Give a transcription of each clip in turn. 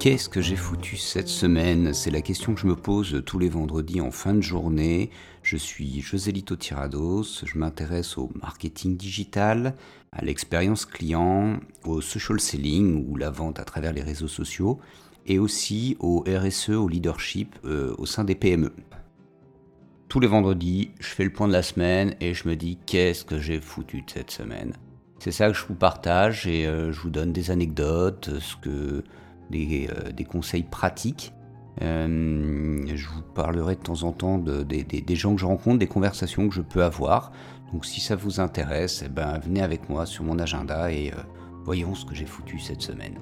Qu'est-ce que j'ai foutu cette semaine? C'est la question que je me pose tous les vendredis en fin de journée. Je suis Joselito Tirados, je m'intéresse au marketing digital, à l'expérience client, au social selling ou la vente à travers les réseaux sociaux, et aussi au RSE, au leadership euh, au sein des PME. Tous les vendredis, je fais le point de la semaine et je me dis qu'est-ce que j'ai foutu de cette semaine? C'est ça que je vous partage et euh, je vous donne des anecdotes, ce que euh, des, conseils pratiques. Euh, je vous parlerai de temps en temps de, des gens que je rencontre, des conversations que je peux avoir. Donc si ça vous intéresse, eh ben, venez avec moi sur mon agenda et euh, voyons ce que j'ai foutu cette semaine.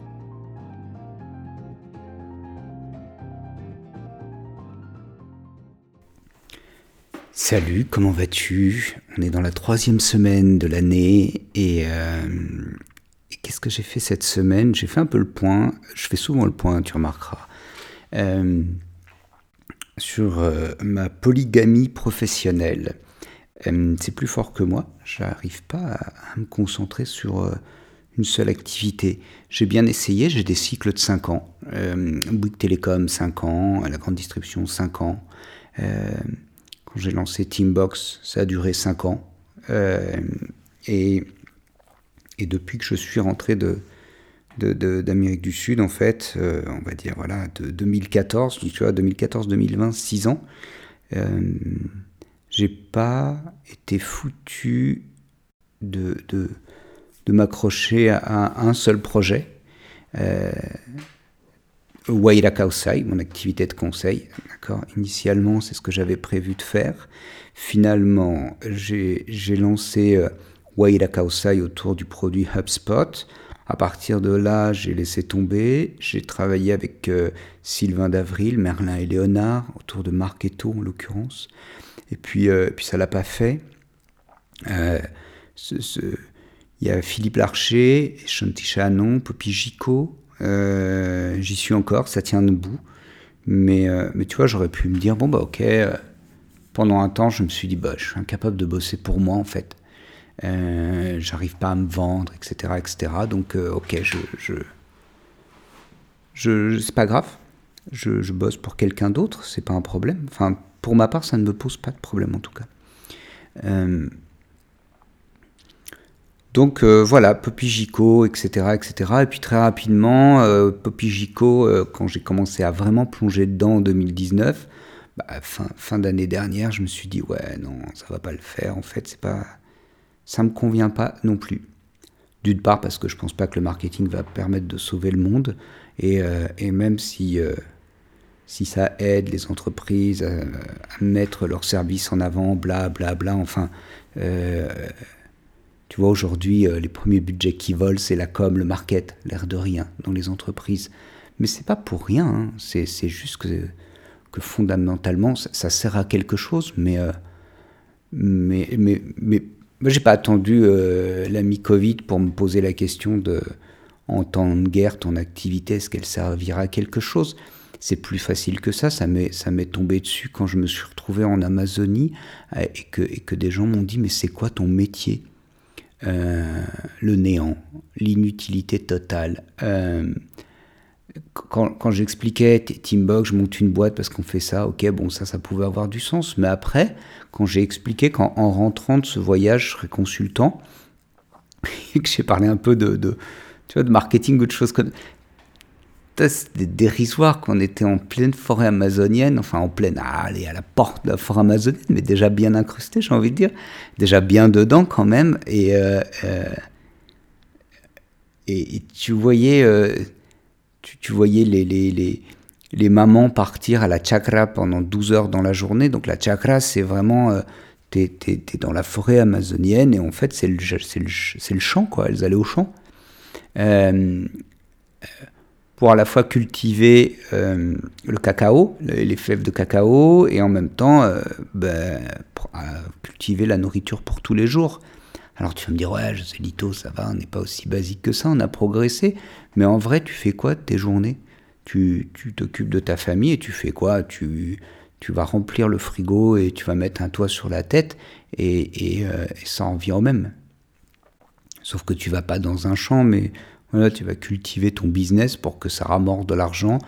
Salut, comment vas-tu? On est dans la troisième semaine de l'année et, qu'est-ce que j'ai fait cette semaine? J'ai fait un peu le point. Je fais souvent le point, tu remarqueras. Euh, sur euh, ma polygamie professionnelle. Euh, c'est plus fort que moi. J'arrive pas à, me concentrer sur une seule activité. J'ai bien essayé, j'ai des cycles de 5 ans. Bouygues Télécom, 5 ans. La grande distribution, 5 ans. Quand j'ai lancé Teambox, ça a duré 5 ans. et et depuis que je suis rentré de, d'Amérique du Sud, en fait, euh, on va dire, voilà, de 2014, tu vois, 2014-2020, 6 ans, euh, j'ai pas été foutu de, de, m'accrocher à, un seul projet. Euh, Waira Kausai, mon activité de conseil. D'accord Initialement, c'est ce que j'avais prévu de faire. Finalement, j'ai lancé euh, Waira Kausai autour du produit HubSpot. À partir de là, j'ai laissé tomber. J'ai travaillé avec euh, Sylvain d'Avril, Merlin et Léonard, autour de Marketo en l'occurrence. Et puis, euh, puis ça l'a pas fait. Euh, il y a Philippe Larcher, Chanty Chanon, Poppy Gico. J'y suis encore, ça tient debout. Mais, mais tu vois, j'aurais pu me dire, bon bah ok, pendant un temps, je me suis dit, bah, je suis incapable de bosser pour moi en fait. Euh, j'arrive pas à me vendre, etc. etc. Donc, euh, ok, je, je, c'est pas grave. Je, bosse pour quelqu'un d'autre, c'est pas un problème. Enfin, pour ma part, ça ne me pose pas de problème en tout cas. Euh, donc voilà, Poppy etc., etc. Et puis très rapidement, Poppy Gico, quand j'ai commencé à vraiment plonger dedans en 2019, bah, fin, fin d'année dernière, je me suis dit ouais non, ça va pas le faire. En fait, c'est pas ça me convient pas non plus. D'une part parce que je pense pas que le marketing va permettre de sauver le monde et, euh, même si euh, si ça aide les entreprises à, mettre leurs services en avant, bla bla bla, enfin, euh, tu vois aujourd'hui les premiers budgets qui volent c'est la com, le market, l'air de rien dans les entreprises. Mais c'est pas pour rien, hein. c'est juste que, que fondamentalement ça, sert à quelque chose, mais mais, mais, mais moi, j'ai pas attendu euh, la mi-Covid pour me poser la question de, en temps de guerre, ton activité, est-ce qu'elle servira à quelque chose? C'est plus facile que ça. Ça m'est, tombé dessus quand je me suis retrouvé en Amazonie euh, et, que, et que des gens m'ont dit Mais c'est quoi ton métier? Euh, Le néant, l'inutilité totale. Euh, quand, quand j'expliquais Teambox, je monte une boîte parce qu'on fait ça, ok, bon, ça, ça pouvait avoir du sens. Mais après, quand j'ai expliqué qu'en rentrant de ce voyage, je serais consultant, et que j'ai parlé un peu de, de, tu vois, de marketing ou de choses comme c'était dérisoire qu'on était en pleine forêt amazonienne, enfin en pleine, allez, à la porte de la forêt amazonienne, mais déjà bien incrusté, j'ai envie de dire, déjà bien dedans quand même, et, euh, euh, tu voyais, euh, tu, voyais les, les, les, les, mamans partir à la chakra pendant 12 heures dans la journée. Donc la chakra, c'est vraiment... Euh, tu es, dans la forêt amazonienne et en fait, c'est le, le, le, champ, quoi. Elles allaient au champ. Euh, pour à la fois cultiver euh, le cacao, les fèves de cacao, et en même temps ben, cultiver la nourriture pour tous les jours. Alors tu vas me dire, ouais, je sais, Lito, ça va, on n'est pas aussi basique que ça, on a progressé. Mais en vrai, tu fais quoi de tes journées? Tu t'occupes de ta famille et tu fais quoi? Tu, tu vas remplir le frigo et tu vas mettre un toit sur la tête et, et, euh, ça en vient au même. Sauf que tu vas pas dans un champ, mais Voilà, tu vas cultiver ton business pour que ça ramorte de l'argent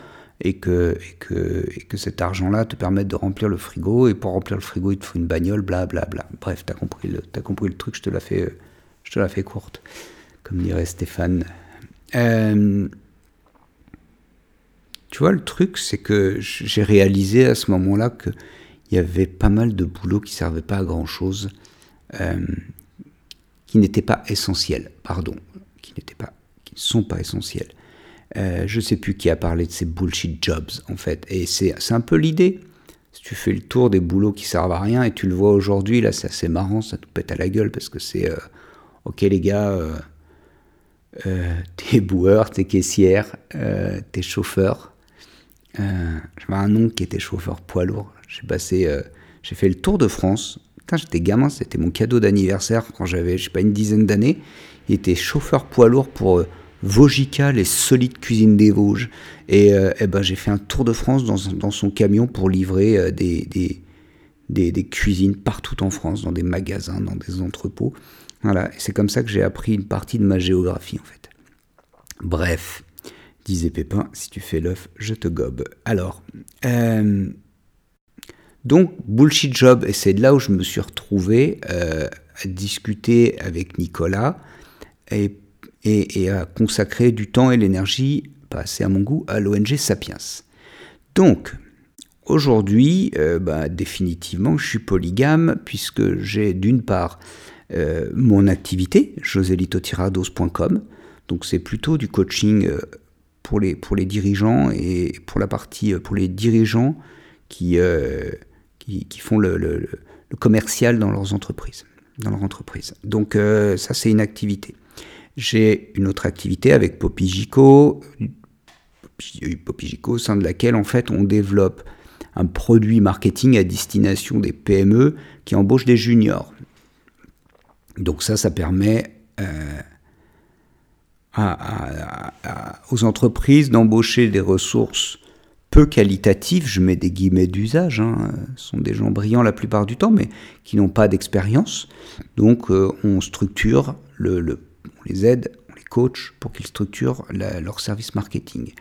et que, que, que cet argent-là te permette de remplir le frigo. Et pour remplir le frigo, il te faut une bagnole, blablabla. Bla, bla. Bref, tu as, compris le, as compris le truc, je te la fais, je te la fais courte, comme dirait Stéphane. Euh, tu vois, le truc, c'est que j'ai réalisé à ce moment-là qu'il y avait pas mal de boulot qui ne servait pas à grand-chose, euh, qui n'étaient pas essentiels, pardon, qui n'étaient pas, sont pas essentiels. Euh, je sais plus qui a parlé de ces bullshit jobs, en fait. Et c'est un peu l'idée. Si tu fais le tour des boulots qui servent à rien, et tu le vois aujourd'hui, là, c'est assez marrant, ça te pète à la gueule, parce que c'est, euh, ok les gars, euh, euh t'es boueur, t'es caissière, t'es chauffeur. J'avais un oncle qui était chauffeur poids lourd. J'ai passé, j'ai fait le tour de France. j'étais gamin, c'était mon cadeau d'anniversaire quand j'avais, je sais pas, une dizaine d'années. Il était chauffeur poids lourd pour Vogica, les solides cuisines des Vosges. Et, euh, eh ben, j'ai fait un tour de France dans, son camion pour livrer euh, des, des, des, cuisines partout en France, dans des magasins, dans des entrepôts. Voilà, c'est comme ça que j'ai appris une partie de ma géographie en fait. Bref, disait Pépin, si tu fais l'œuf, je te gobe. Alors, euh, donc, bullshit job, et c'est là où je me suis retrouvé à discuter avec Nicolas. Et et, à consacrer du temps et l'énergie, pas assez à mon goût, à l'ONG Sapiens. Donc, aujourd'hui, euh, bah, définitivement, je suis polygame puisque j'ai d'une part euh, mon activité, joselitotirados.com, donc c'est plutôt du coaching euh, pour, les, pour les dirigeants et pour la partie pour les dirigeants qui, qui, font le, le, commercial dans leurs entreprises. Dans leur entreprise. Donc ça c'est une activité. J'ai une autre activité avec Popigico, Popigico, au sein de laquelle en fait on développe un produit marketing à destination des PME qui embauchent des juniors. Donc ça, ça permet euh, aux entreprises d'embaucher des ressources peu qualitatives, je mets des guillemets d'usage, hein, sont des gens brillants la plupart du temps, mais qui n'ont pas d'expérience. Donc euh, on structure le, le on les aide, on les coach pour qu'ils structurent leur service marketing.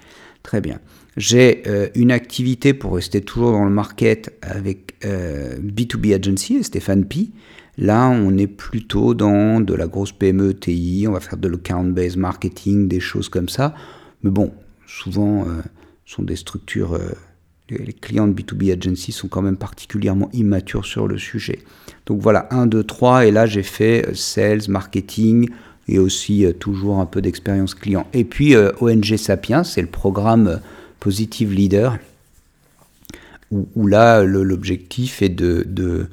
Très bien. J'ai euh, une activité pour rester toujours dans le market avec B2B euh, Agency, Stéphane Pi. Là, on est plutôt dans de la grosse PME TI, on va faire de l'account-based marketing, des choses comme ça. Mais bon, souvent, euh, sont des structures, les clients de B2B Agency sont quand même particulièrement immatures sur le sujet. Donc voilà, 1, 2, 3, et là j'ai fait sales, marketing, et aussi euh, toujours un peu d'expérience client. Et puis euh, ONG Sapiens, c'est le programme euh, Positive Leader, où, là l'objectif est de, de,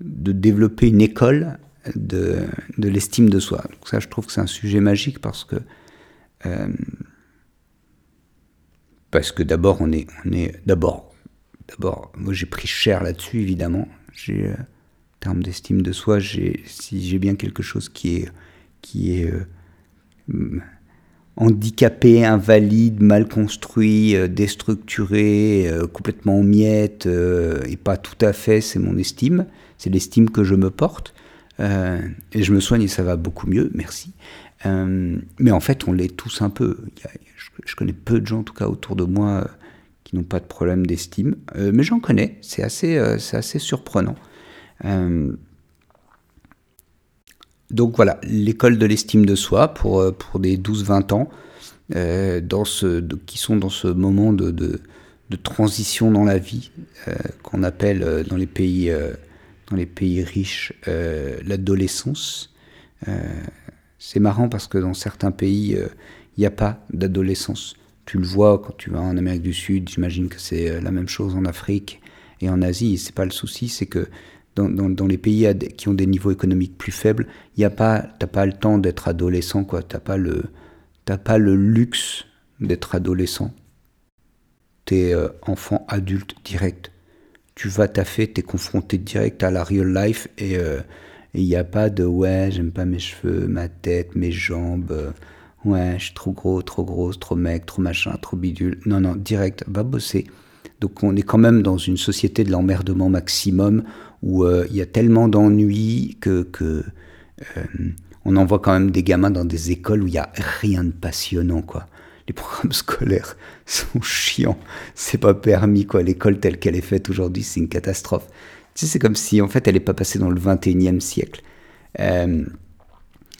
développer une école de, de l'estime de soi. Donc ça, je trouve que c'est un sujet magique parce que parce que d'abord on est on est d'abord d'abord moi j'ai pris cher là-dessus évidemment. J'ai en termes d'estime de soi, j'ai si j'ai bien quelque chose qui est qui est euh, handicapé, invalide, mal construit, euh, déstructuré, euh, complètement en miettes, et pas tout à fait, c'est mon estime, c'est l'estime que je me porte. et je me soigne et ça va beaucoup mieux, merci. mais en fait, on l'est tous un peu. je, connais peu de gens, en tout cas autour de moi, qui n'ont pas de problème d'estime. mais j'en connais, c'est assez, c'est assez surprenant. Donc voilà, l'école de l'estime de soi pour, euh, pour des 12-20 ans, euh, dans ce, qui sont dans ce moment de, de, transition dans la vie, euh, qu'on appelle dans les pays, dans les pays riches l'adolescence. c'est marrant parce que dans certains pays, il n'y a pas d'adolescence. Tu le vois quand tu vas en Amérique du Sud, j'imagine que c'est la même chose en Afrique et en Asie. C'est pas le souci, c'est que dans, les pays qui ont des niveaux économiques plus faibles, il y a pas, t'as pas le temps d'être adolescent, quoi. T'as pas le, pas le luxe d'être adolescent. T'es es euh, enfant adulte direct. Tu vas taffer, t'es confronté direct à la real life et euh, il n'y a pas de ouais, j'aime pas mes cheveux, ma tête, mes jambes. Euh, ouais, je suis trop gros, trop grosse, trop mec, trop machin, trop bidule. Non, non, direct, va bosser. Donc on est quand même dans une société de l'emmerdement maximum où euh, il y a tellement d'ennuis que, que euh, envoie quand même des gamins dans des écoles où il n'y a rien de passionnant, quoi. Les programmes scolaires sont chiants. C'est pas permis, quoi. L'école telle qu'elle est faite aujourd'hui, c'est une catastrophe. Tu sais, c'est comme si, en fait, elle n'est pas passée dans le 21e siècle. Euh,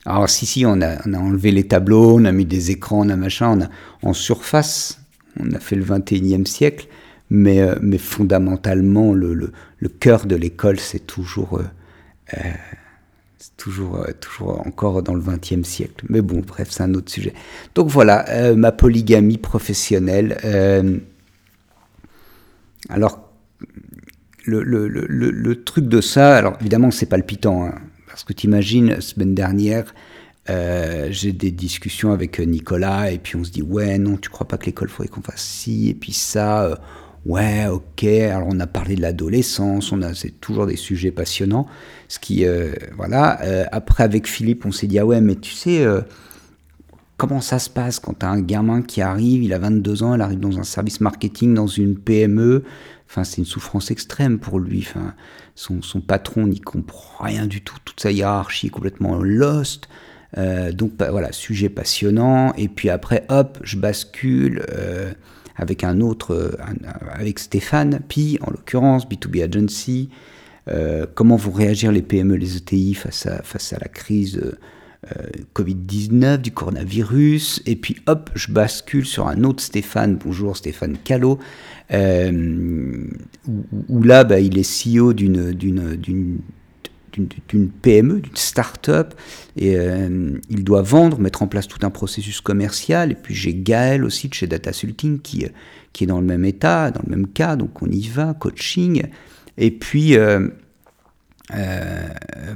alors, si, si, on a, on a enlevé les tableaux, on a mis des écrans, on a machin, on a, en surface, on a fait le 21e siècle, mais, euh, mais fondamentalement, le, le, cœur de l'école, c'est toujours, euh, euh, toujours, toujours encore dans le 20e siècle. Mais bon, bref, c'est un autre sujet. Donc voilà, ma polygamie professionnelle. alors, le, le, truc de ça, alors évidemment, c'est palpitant, hein, parce que tu imagines, semaine dernière, euh, j'ai des discussions avec Nicolas, et puis on se dit, ouais, non, tu crois pas que l'école faudrait qu'on fasse ci, et puis ça, euh, ouais, ok, alors on a parlé de l'adolescence, on a, c'est toujours des sujets passionnants, ce qui, euh, voilà, après avec Philippe, on s'est dit, ah ouais, mais tu sais, comment ça se passe quand tu as un gamin qui arrive, il a 22 ans, il arrive dans un service marketing, dans une PME, enfin, c'est une souffrance extrême pour lui, son, patron n'y comprend rien du tout, toute sa hiérarchie est complètement lost, euh, donc bah, voilà, sujet passionnant. Et puis après, hop, je bascule euh, avec un autre, euh, avec Stéphane Pi, en l'occurrence, B2B Agency. comment vont réagir les PME, les ETI face à, la crise Covid-19, du coronavirus? Et puis hop, je bascule sur un autre Stéphane. Bonjour Stéphane Callot. où, là, bah, il est CEO d'une d'une PME, d'une start-up, et euh, il doit vendre, mettre en place tout un processus commercial. Et puis j'ai Gaël aussi de chez Data qui, qui est dans le même état, dans le même cas, donc on y va, coaching. Et puis, euh, euh,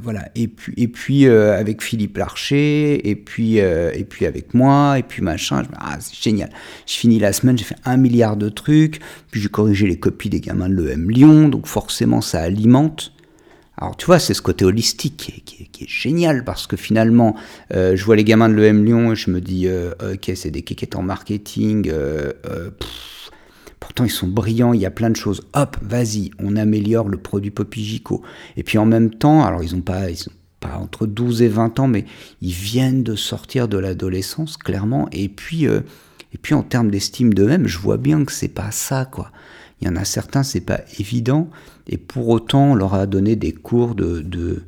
voilà, et puis, et puis avec Philippe Larcher, et puis, et puis avec moi, et puis machin, ah, c'est génial. Je finis la semaine, j'ai fait un milliard de trucs, puis j'ai corrigé les copies des gamins de l'EM Lyon, donc forcément ça alimente alors tu vois, c'est ce côté holistique qui est, génial parce que finalement, euh, je vois les gamins de l'EM Lyon et je me dis, euh, ok, c'est des kékés en marketing, euh, pourtant ils sont brillants, il y a plein de choses. Hop, vas-y, on améliore le produit Popigico. Et puis en même temps, alors ils n'ont pas, entre 12 et 20 ans, mais ils viennent de sortir de l'adolescence, clairement. Et puis, et puis en termes d'estime d'eux-mêmes, je vois bien que c'est pas ça, quoi. Il y en a certains, c'est pas évident, et pour autant, on leur a donné des cours de, de,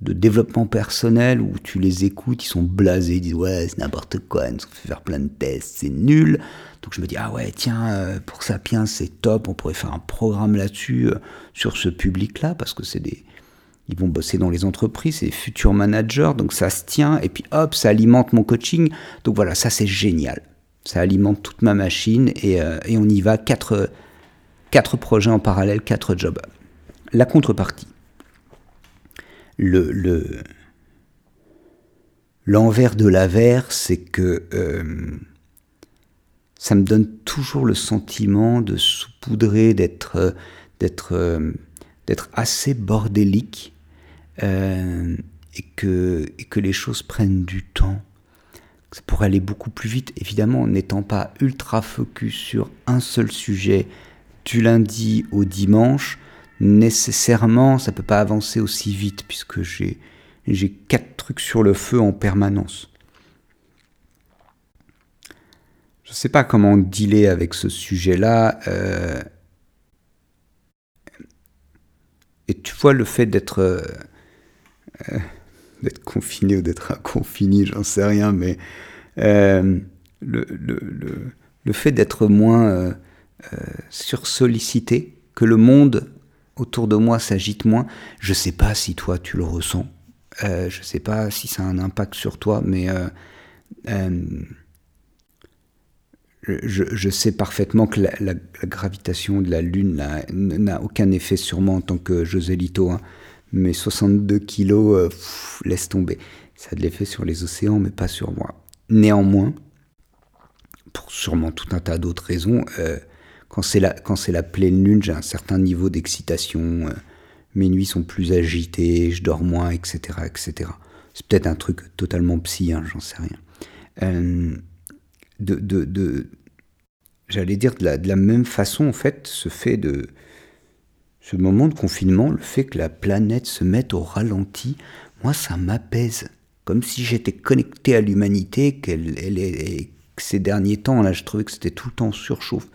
développement personnel où tu les écoutes, ils sont blasés, ils disent ouais, c'est n'importe quoi, ils ont fait faire plein de tests, c'est nul. Donc je me dis, ah ouais, tiens, euh, pour Sapiens, c'est top, on pourrait faire un programme là-dessus, euh, sur ce public-là, parce que c'est des. Ils vont bosser dans les entreprises, c'est futurs managers, donc ça se tient, et puis hop, ça alimente mon coaching. Donc voilà, ça c'est génial. Ça alimente toute ma machine, et, euh, et on y va, quatre, quatre projets en parallèle, quatre jobs la contrepartie. Le, l'envers de l'avers, c'est que euh, ça me donne toujours le sentiment de saupoudrer, d'être, euh, assez bordélique euh, et, que, et que les choses prennent du temps. Ça pourrait aller beaucoup plus vite, évidemment, en n'étant pas ultra focus sur un seul sujet du lundi au dimanche nécessairement, ça peut pas avancer aussi vite puisque j'ai j'ai quatre trucs sur le feu en permanence. Je sais pas comment dealer avec ce sujet-là. Euh, et tu vois le fait d'être euh, euh, d'être confiné ou d'être inconfiné, j'en sais rien, mais le, fait d'être moins sursollicité, que le monde autour de moi s'agite moins. Je sais pas si toi tu le ressens. Euh, je sais pas si ça a un impact sur toi, mais euh, euh, je, sais parfaitement que la, gravitation de la Lune n'a aucun effet sur moi en tant que José Lito. Hein. Mais 62 kilos, laisse tomber. Ça a de l'effet sur les océans, mais pas sur moi. Néanmoins, pour sûrement tout un tas d'autres raisons, quand c'est la, pleine lune, j'ai un certain niveau d'excitation. Euh, mes nuits sont plus agitées, je dors moins, etc. etc. C'est peut-être un truc totalement psy, hein, j'en sais rien. Euh, de, J'allais dire de la, même façon, en fait, ce fait de. Ce moment de confinement, le fait que la planète se mette au ralenti, moi, ça m'apaise. comme si j'étais connecté à l'humanité, qu'elle que ces derniers temps, là, je trouvais que c'était tout le temps surchauffe.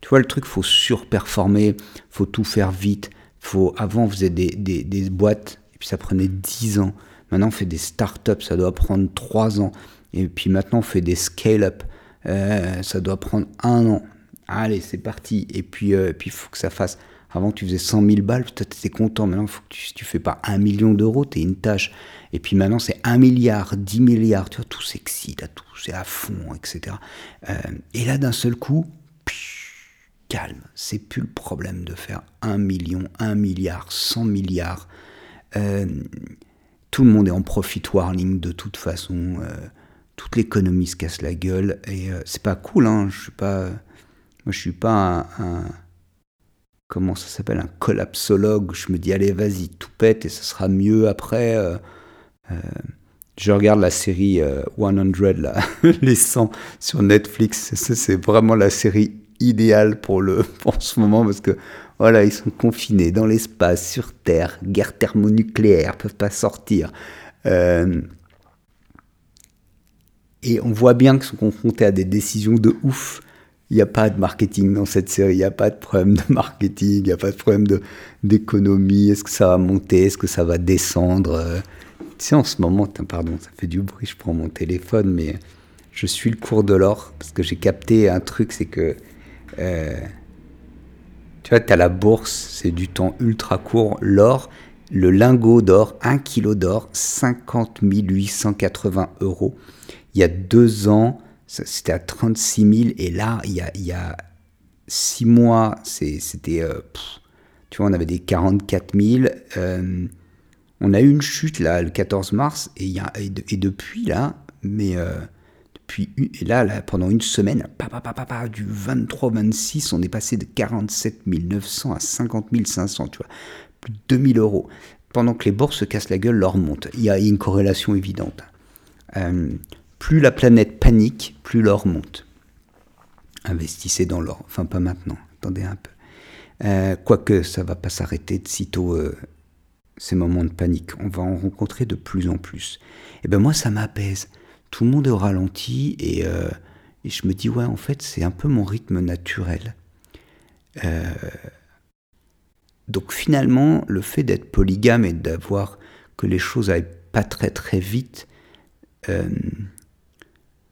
Tu vois, le truc, faut surperformer, faut tout faire vite. Faut, avant, on faisait des, boîtes, et puis ça prenait 10 ans. Maintenant, on fait des startups, ça doit prendre 3 ans. Et puis maintenant, on fait des scale-up, euh, ça doit prendre un an. Allez, c'est parti. Et puis, euh, il faut que ça fasse. Avant, tu faisais 100 000 balles, tu étais content. Maintenant, faut que tu, tu fais pas un million d'euros, tu es une tâche. Et puis maintenant, c'est un milliard, 10 milliards, tu vois, tout s'excite, tout, c'est à fond, etc. Euh, et là, d'un seul coup, calme, c'est plus le problème de faire un million, un milliard, 100 milliards. Euh, tout le monde est en profit warning de toute façon. Euh, toute l'économie se casse la gueule et c'est pas cool. Hein, je suis pas, moi, je suis pas un, comment ça s'appelle, un collapsologue. Je me dis allez, vas-y, tout pète et ce sera mieux après. Euh, je regarde la série 100, euh, là, les 100 sur Netflix. C'est vraiment la série idéale pour le en ce moment parce que voilà, ils sont confinés dans l'espace, sur Terre, guerre thermonucléaire, peuvent pas sortir. Euh, et on voit bien qu'ils sont confrontés à des décisions de ouf. Il n'y a pas de marketing dans cette série, il n'y a pas de problème de marketing, il n'y a pas de problème d'économie. Est-ce que ça va monter? Est-ce que ça va descendre? Tu sais, en ce moment, pardon, ça fait du bruit, je prends mon téléphone, mais je suis le cours de l'or parce que j'ai capté un truc, c'est que. Euh, tu vois, tu as la bourse, c'est du temps ultra court. L'or, le lingot d'or, 1 kilo d'or, 50 880 euros. Il y a deux ans, c'était à 36 000. Et là, il y a, il six mois, c'était. Euh, tu vois, on avait des 44 000. Euh, on a eu une chute là le 14 mars et, y depuis là, mais euh, depuis et là, pendant une semaine, du 23 26, on est passé de 47 900 à 50 500, tu vois, plus de 2000 euros. Pendant que les bourses se cassent la gueule, l'or monte. Il y a une corrélation évidente. Euh, plus la planète panique, plus l'or monte. Investissez dans l'or. Enfin, pas maintenant. Attendez un peu. Euh, quoique ça va pas s'arrêter de sitôt ces moments de panique. On va en rencontrer de plus en plus. Et ben moi, ça m'apaise. Tout le monde est ralenti et, euh, je me dis, ouais, en fait, c'est un peu mon rythme naturel. Euh, donc finalement, le fait d'être polygame et d'avoir que les choses aillent pas très très vite, euh,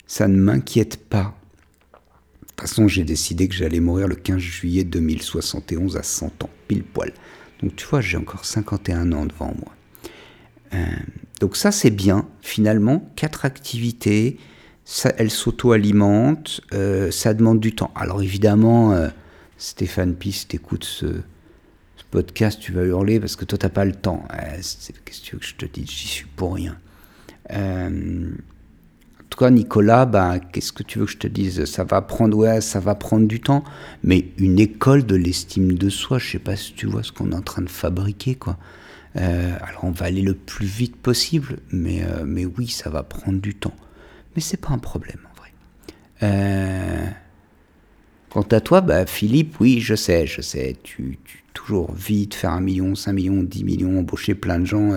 ça ne m'inquiète pas. De toute façon, j'ai décidé que j'allais mourir le 15 juillet 2071 à 100 ans, pile poil. Donc tu vois, j'ai encore 51 ans devant moi. Euh, donc ça c'est bien, finalement, quatre activités, elles s'auto-alimentent, euh, ça demande du temps. Alors évidemment, euh, Stéphane Pis, t'écoutes ce, ce, podcast, tu vas hurler parce que toi t'as pas le temps. Qu'est-ce que tu veux que je te dise? J'y suis pour rien. Toi, Nicolas, bah, qu'est-ce que tu veux que je te dise? Ça va prendre, ouais, ça va prendre du temps, mais une école de l'estime de soi, je sais pas si tu vois ce qu'on est en train de fabriquer, quoi. Euh, alors, on va aller le plus vite possible, mais, euh, mais oui, ça va prendre du temps. Mais c'est pas un problème, en vrai. Euh, quant à toi, bah, Philippe, oui, je sais, je sais, tu, tu toujours vite faire un million, cinq millions, dix millions, embaucher plein de gens.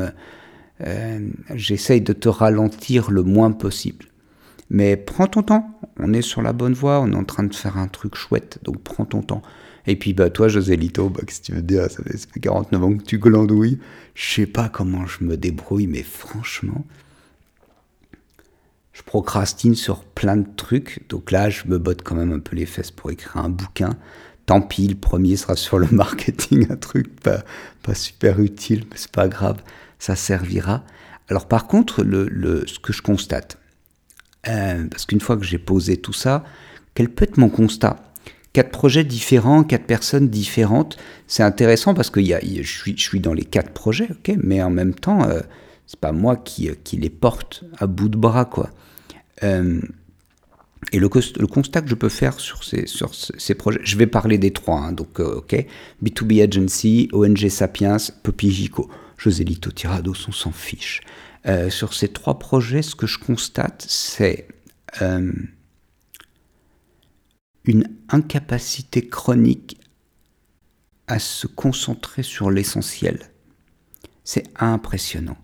J'essaye de te ralentir le moins possible. Mais prends ton temps, on est sur la bonne voie, on est en train de faire un truc chouette, donc prends ton temps. Et puis bah toi José Lito, bah, que tu veux dire, ça fait, 49 ans que tu glandouilles, je sais pas comment je me débrouille, mais franchement, je procrastine sur plein de trucs, donc là je me botte quand même un peu les fesses pour écrire un bouquin. Tant pis, le premier sera sur le marketing, un truc pas, pas super utile, mais c'est pas grave, ça servira. Alors par contre, le, le, ce que je constate, euh, parce qu'une fois que j'ai posé tout ça, quel peut être mon constat? Quatre projets différents, quatre personnes différentes, c'est intéressant parce que je, suis, dans les quatre projets, ok, mais en même temps, euh, c'est pas moi qui, euh, les porte à bout de bras, quoi. Euh, et le, constat que je peux faire sur ces, projets, je vais parler des trois, hein, donc ok, B2B Agency, ONG Sapiens, Poppy Gico, José Lito Tirados, on s'en fiche. Euh, sur ces trois projets, ce que je constate, c'est euh, une incapacité chronique à se concentrer sur l'essentiel. C'est impressionnant.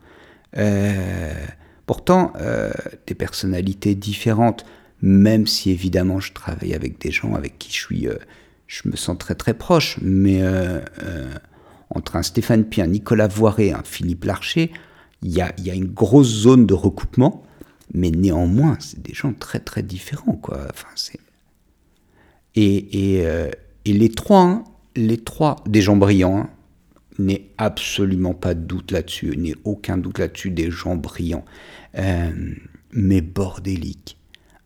Euh, Pourtant, euh, des personnalités différentes, même si évidemment je travaille avec des gens avec qui je suis, euh, je me sens très très proche, mais entre un Stéphane Pien, Nicolas Voiré, un Philippe Larcher, il y a, y a, une grosse zone de recoupement, mais néanmoins, c'est des gens très très différents, quoi. Enfin, c'est et, et, les trois, hein, les trois, des gens brillants, hein, n'est absolument pas de doute là-dessus, n'est aucun doute là-dessus, des gens brillants, euh, mais bordéliques,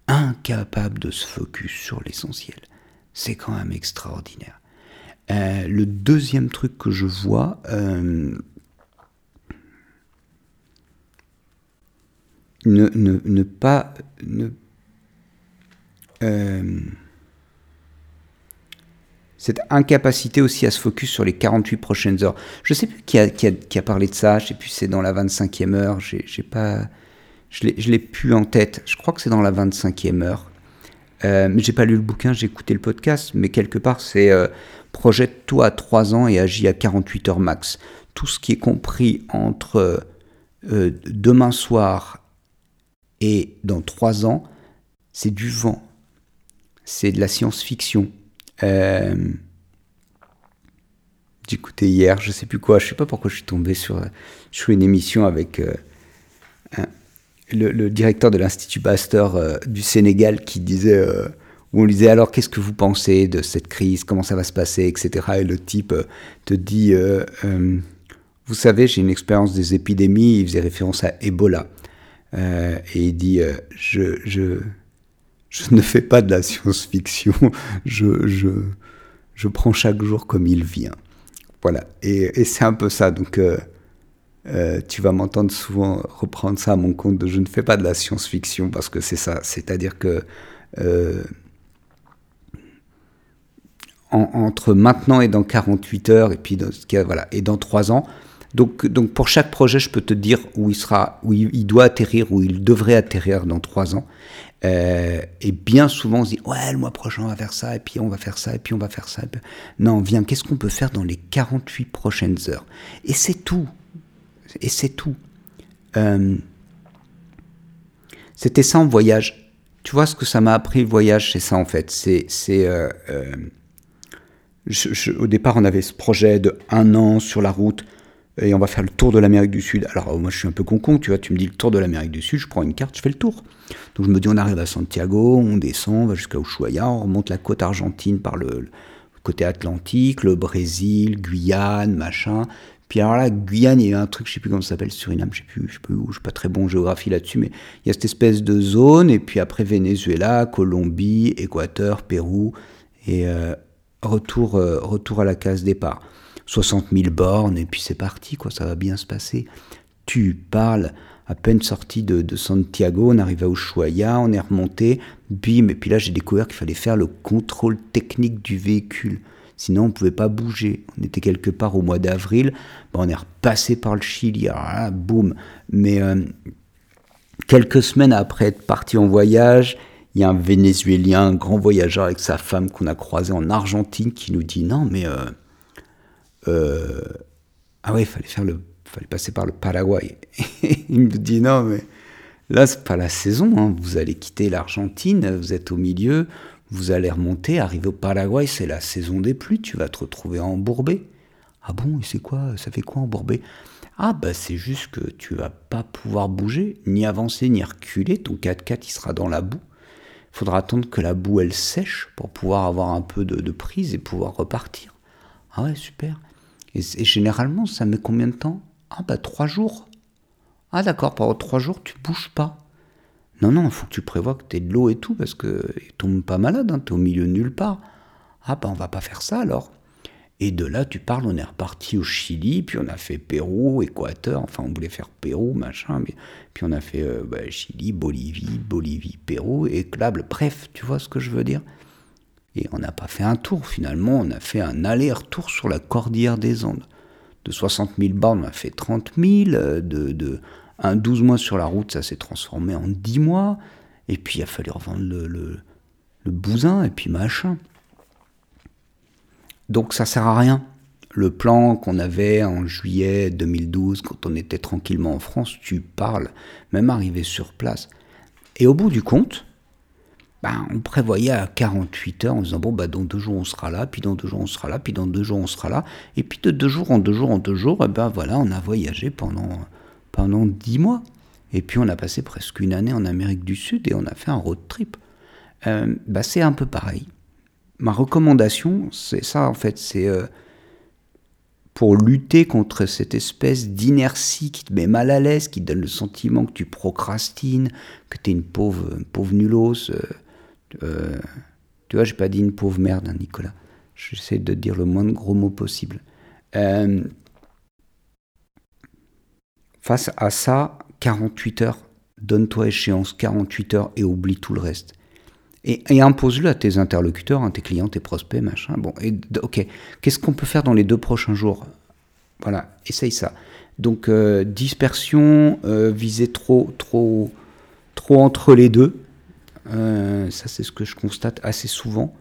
incapables de se focus sur l'essentiel. C'est quand même extraordinaire. Euh, le deuxième truc que je vois, euh, ne, ne, ne, pas... Ne, cette incapacité aussi à se focus sur les 48 prochaines heures. Je sais plus qui a, parlé de ça, je sais plus c'est dans la 25e heure, j'ai pas, je l'ai plus en tête, je crois que c'est dans la 25e heure. Euh, j'ai pas lu le bouquin, j'ai écouté le podcast, mais quelque part c'est euh, projette-toi à 3 ans et agis à 48 heures max. Tout ce qui est compris entre euh, demain soir et dans 3 ans, c'est du vent, c'est de la science-fiction. Euh, J'écoutais hier, je sais plus quoi, je sais pas pourquoi je suis tombé sur, sur une émission avec euh, le, directeur de l'Institut Pasteur euh, du Sénégal qui disait, euh, où on lui disait alors qu'est-ce que vous pensez de cette crise, comment ça va se passer, etc. Et le type te dit, vous savez, j'ai une expérience des épidémies, il faisait référence à Ebola. et il dit, je, je, je ne fais pas de la science-fiction, je, je, je, prends chaque jour comme il vient. Voilà, et, et c'est un peu ça. Donc, euh, euh, tu vas m'entendre souvent reprendre ça à mon compte de je ne fais pas de la science-fiction parce que c'est ça. C'est-à-dire que euh, en, entre maintenant et dans 48 heures, et puis dans, voilà, et dans 3 ans, donc, donc pour chaque projet, je peux te dire où il sera, où il, doit atterrir, où il devrait atterrir dans 3 ans. Euh, et bien souvent, on se dit, ouais, le mois prochain, on va faire ça, et puis on va faire ça, et puis on va faire ça. Non, viens, qu'est-ce qu'on peut faire dans les 48 prochaines heures? Et c'est tout. Et c'est tout. Euh, C'était ça en voyage. Tu vois ce que ça m'a appris le voyage, c'est ça en fait. C'est, euh, euh au départ, on avait ce projet de un an sur la route et on va faire le tour de l'Amérique du Sud. Alors moi je suis un peu con tu vois, tu me dis le tour de l'Amérique du Sud, je prends une carte, je fais le tour. Donc je me dis on arrive à Santiago, on descend, on va jusqu'à Ushuaia, on remonte la côte argentine par le, côté atlantique, le Brésil, Guyane, machin. Puis alors là, Guyane, il y a un truc, je sais plus comment ça s'appelle, Suriname, je sais plus, je sais plus où, je suis pas très bon en géographie là-dessus, mais il y a cette espèce de zone, et puis après Venezuela, Colombie, Équateur, Pérou, et euh, retour, euh, retour à la case départ. 60 000 bornes, et puis c'est parti, quoi, ça va bien se passer. Tu parles, à peine sorti de, Santiago, on arrive à Ushuaia, on est remonté, bim, et puis là j'ai découvert qu'il fallait faire le contrôle technique du véhicule. Sinon, on ne pouvait pas bouger. On était quelque part au mois d'avril. on est repassé par le Chili. Alors boum. Mais euh, quelques semaines après être parti en voyage, il y a un Vénézuélien, un grand voyageur avec sa femme qu'on a croisé en Argentine qui nous dit non, mais euh, euh, ah ouais, il fallait faire le, fallait passer par le Paraguay. il me dit non, mais là c'est pas la saison. Hein. Vous allez quitter l'Argentine, vous êtes au milieu, vous allez remonter, arriver au Paraguay, c'est la saison des pluies. Tu vas te retrouver embourbé. Ah bon, et c'est quoi Ça fait quoi embourbé? Ah bah c'est juste que tu vas pas pouvoir bouger, ni avancer, ni reculer. Ton 4x4 il sera dans la boue. Il faudra attendre que la boue elle sèche pour pouvoir avoir un peu de, de prise et pouvoir repartir. Ah ouais, super. Et, généralement, ça met combien de temps? Ah bah trois jours. Ah d'accord, pendant trois jours, tu bouges pas. Non, non, il faut que tu prévois que tu aies de l'eau et tout, parce que tu tombes pas malade, hein, tu es au milieu de nulle part. Ah bah on va pas faire ça alors. Et de là, tu parles, on est reparti au Chili, puis on a fait Pérou, Équateur, enfin on voulait faire Pérou, machin, puis on a fait euh, bah, Chili, Bolivie, Bolivie, Pérou, et Clable, bref, tu vois ce que je veux dire? On n'a pas fait un tour finalement, on a fait un aller-retour sur la cordillère des Andes. De 60 000 bornes, on a fait 30 000. De, de un 12 mois sur la route, ça s'est transformé en 10 mois. Et puis il a fallu revendre le, le, bousin et puis machin. Donc ça sert à rien. le plan qu'on avait en juillet 2012, quand on était tranquillement en France, tu parles, même arrivé sur place. Et au bout du compte, ben, on prévoyait à 48 heures en disant bon bah dans deux jours on sera là, puis dans deux jours on sera là, puis dans deux jours on sera là, et puis de deux jours en deux jours en deux jours, et ben voilà, on a voyagé pendant pendant dix mois, et puis on a passé presque une année en Amérique du Sud et on a fait un road trip. Euh, bah, c'est un peu pareil. Ma recommandation, c'est ça en fait, c'est euh, pour lutter contre cette espèce d'inertie qui te met mal à l'aise, qui te donne le sentiment que tu procrastines, que tu es une pauvre, pauvre nulos. Euh, euh, tu vois, j'ai pas dit une pauvre merde, hein, Nicolas. J'essaie de dire le moins de gros mots possible. Euh, face à ça, 48 heures, donne-toi échéance 48 heures et oublie tout le reste. Et, impose-le à tes interlocuteurs, à hein, tes clients, tes prospects, machin. Bon, ok, qu'est-ce qu'on peut faire dans les deux prochains jours? Voilà, essaye ça. Donc, euh, dispersion, viser trop, trop, trop entre les deux. Euh, ça, c'est ce que je constate assez souvent.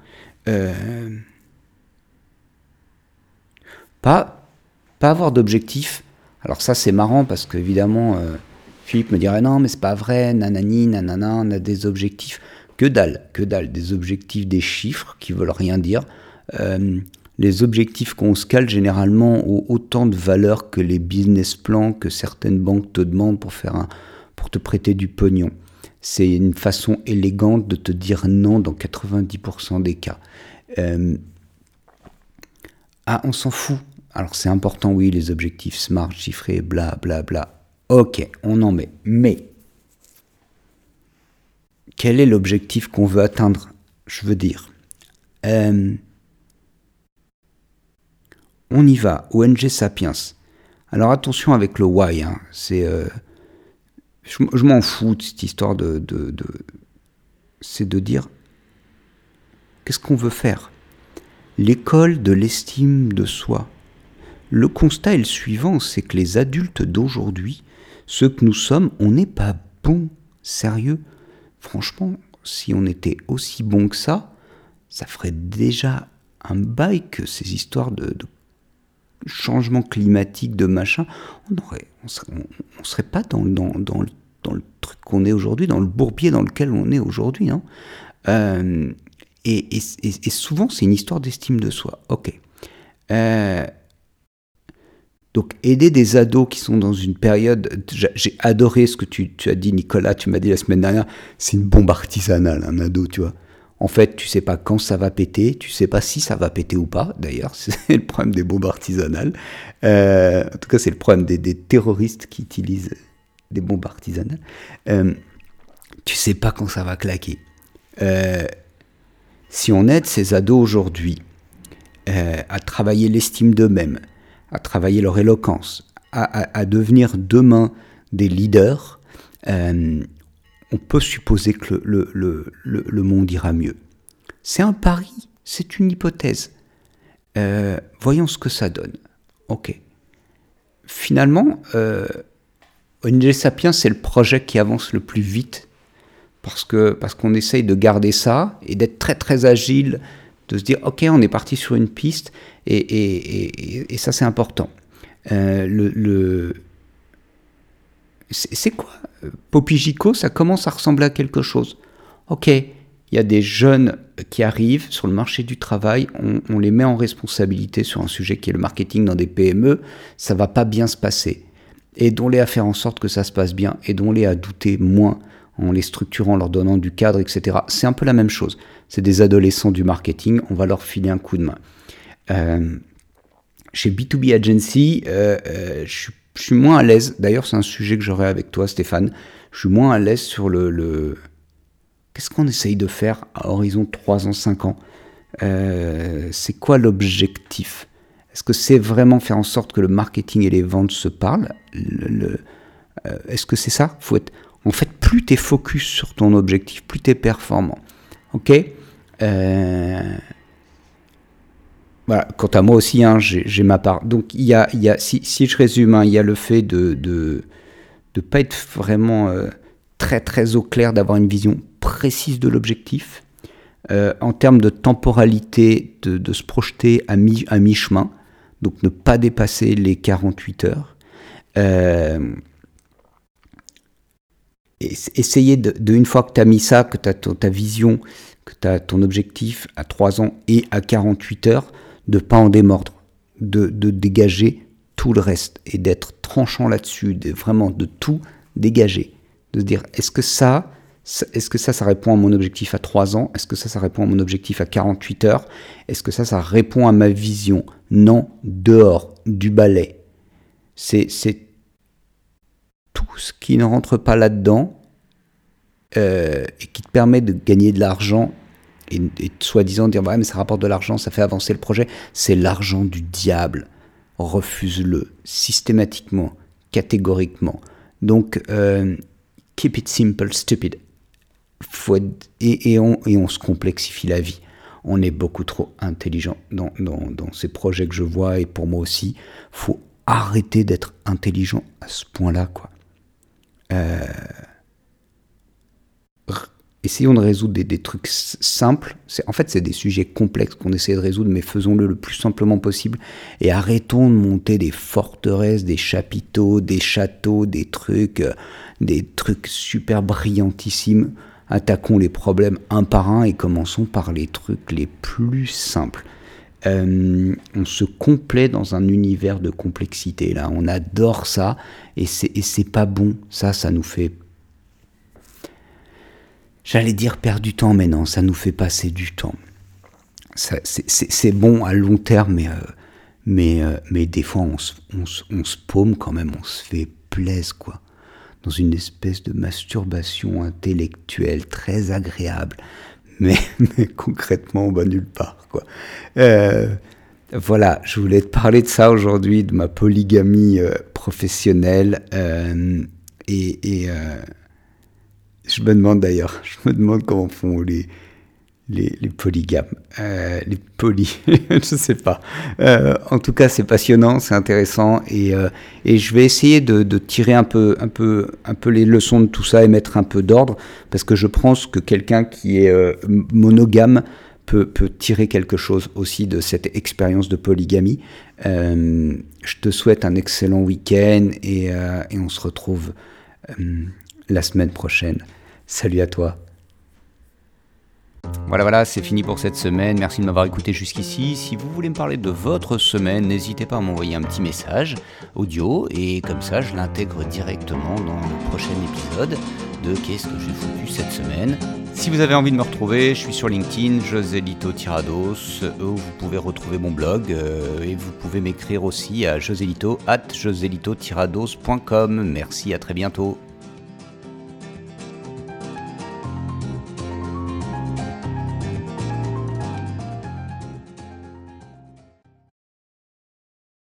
Euh, pas, pas avoir d'objectif. Alors ça, c'est marrant parce qu'évidemment, euh, Philippe me dirait non, mais c'est pas vrai, nanani, nanana, on a des objectifs. Que dalle, que dalle, des objectifs, des chiffres qui veulent rien dire. les objectifs qu'on se cale généralement ont autant de valeur que les business plans que certaines banques te demandent pour, faire pour te prêter du pognon. C'est une façon élégante de te dire non dans 90% des cas. Euh, ah, on s'en fout. Alors c'est important, oui, les objectifs smart, chiffrés, bla bla bla. Ok, on en met. Mais quel est l'objectif qu'on veut atteindre Je veux dire? Euh, on y va, ONG Sapiens. Alors attention avec le why, hein. c'est euh, je, m'en fous de cette histoire de. c'est de dire qu'est-ce qu'on veut faire? L'école de l'estime de soi. Le constat est le suivant c'est que les adultes d'aujourd'hui, ceux que nous sommes, on n'est pas bons, sérieux. Franchement, si on était aussi bon que ça, ça ferait déjà un bail que ces histoires de, de changement climatique, de machin, on aurait, on serait, pas dans, dans, dans, dans le truc qu'on est aujourd'hui, dans le bourbier dans lequel on est aujourd'hui. Hein. Euh, et, souvent, c'est une histoire d'estime de soi. Ok. Euh, donc, aider des ados qui sont dans une période. J'ai adoré ce que tu, as dit, Nicolas. Tu m'as dit la semaine dernière. C'est une bombe artisanale, un ado, tu vois. En fait, tu sais pas quand ça va péter, tu sais pas si ça va péter ou pas. D'ailleurs, c'est le problème des bombes artisanales. Euh, en tout cas, c'est le problème des, terroristes qui utilisent des bombes artisanales. Euh, tu sais pas quand ça va claquer. Euh, si on aide ces ados aujourd'hui euh, à travailler l'estime d'eux-mêmes, à travailler leur éloquence, à, devenir demain des leaders, on peut supposer que le, le, monde ira mieux. C'est un pari, c'est une hypothèse. Euh, voyons ce que ça donne. Ok. Finalement, ONG Sapiens, c'est le projet qui avance le plus vite parce parce qu'on essaye de garder ça et d'être très très agile, de se dire ok, on est parti sur une piste et, et, et, ça c'est important. Euh, le c'est quoi? Popigico, ça commence à ressembler à quelque chose. Ok, il y a des jeunes qui arrivent sur le marché du travail, on, les met en responsabilité sur un sujet qui est le marketing dans des PME, ça va pas bien se passer. Aidons-les à faire en sorte que ça se passe bien, aidons-les à douter moins en les structurant, leur donnant du cadre, etc. C'est un peu la même chose. C'est des adolescents du marketing, on va leur filer un coup de main. Euh, chez B2B Agency, euh, euh, je suis moins à l'aise. D'ailleurs, c'est un sujet que j'aurai avec toi, Stéphane. Je suis moins à l'aise sur le. Qu'est-ce qu'on essaye de faire à horizon 3 ans, 5 ans? C'est quoi l'objectif? Est-ce que c'est vraiment faire en sorte que le marketing et les ventes se parlent le, euh, Est-ce que c'est ça? Faut être, En fait, plus tu es focus sur ton objectif, plus tu es performant. Ok? Euh, voilà, quant à moi aussi, hein, j'ai ma part. Donc, il y a, si, je résume, hein, il y a le fait de ne pas être vraiment euh, très très au clair, d'avoir une vision précise de l'objectif. En termes de temporalité, de, se projeter à mi-chemin. Donc ne pas dépasser les 48 heures. Euh, essayer de, une fois que tu as mis ça, que tu as ta vision, que tu as ton objectif à 3 ans et à 48 heures, de pas en démordre, de, de dégager tout le reste et d'être tranchant là-dessus, de vraiment de tout dégager, de se dire est-ce que ça, est-ce que ça, ça répond à mon objectif à 3 ans? Est-ce que ça, ça répond à mon objectif à 48 heures? Est-ce que ça, ça répond à ma vision? Non, dehors, du balai. C'est tout ce qui ne rentre pas là-dedans euh, et qui te permet de gagner de l'argent et, soi-disant dire ouais, mais ça rapporte de l'argent, ça fait avancer le projet. C'est l'argent du diable. Refuse-le systématiquement, catégoriquement. Donc, euh, keep it simple, stupid et, on, se complexifie la vie. On est beaucoup trop intelligent dans, ces projets que je vois et pour moi aussi. faut arrêter d'être intelligent à ce point-là. quoi. Euh, essayons de résoudre des, trucs simples. En fait, c'est des sujets complexes qu'on essaie de résoudre, mais faisons-le le plus simplement possible. Et arrêtons de monter des forteresses, des chapiteaux, des châteaux, des trucs, euh, des trucs super brillantissimes attaquons les problèmes un par un et commençons par les trucs les plus simples. Euh, on se complaît dans un univers de complexité là, on adore ça et c'est pas bon. Ça, ça nous fait. J'allais dire perdre du temps, mais non, ça nous fait passer du temps. C'est bon à long terme, mais, euh, mais, euh, mais des fois on se, on, on se paume quand même, on se fait plaisir quoi dans une espèce de masturbation intellectuelle très agréable, mais, concrètement on va nulle part. Quoi. Euh, voilà, je voulais te parler de ça aujourd'hui, de ma polygamie euh, professionnelle. Euh, et, je me demande d'ailleurs, je me demande comment font les, polygames, euh, les poly, je sais pas. Euh, en tout cas, c'est passionnant, c'est intéressant, et, euh, je vais essayer de, tirer un peu, les leçons de tout ça et mettre un peu d'ordre, parce que je pense que quelqu'un qui est monogame peut, tirer quelque chose aussi de cette expérience de polygamie. je te souhaite un excellent week-end et on se retrouve la semaine prochaine. Salut à toi. Voilà, voilà, c'est fini pour cette semaine. Merci de m'avoir écouté jusqu'ici. Si vous voulez me parler de votre semaine, n'hésitez pas à m'envoyer un petit message audio et comme ça, je l'intègre directement dans le prochain épisode de Qu'est-ce que j'ai foutu cette semaine? Si vous avez envie de me retrouver, je suis sur LinkedIn, Joselito Tirados, où vous pouvez retrouver mon blog euh, et vous pouvez m'écrire aussi à joselito at joselitotirados.com. Merci, à très bientôt.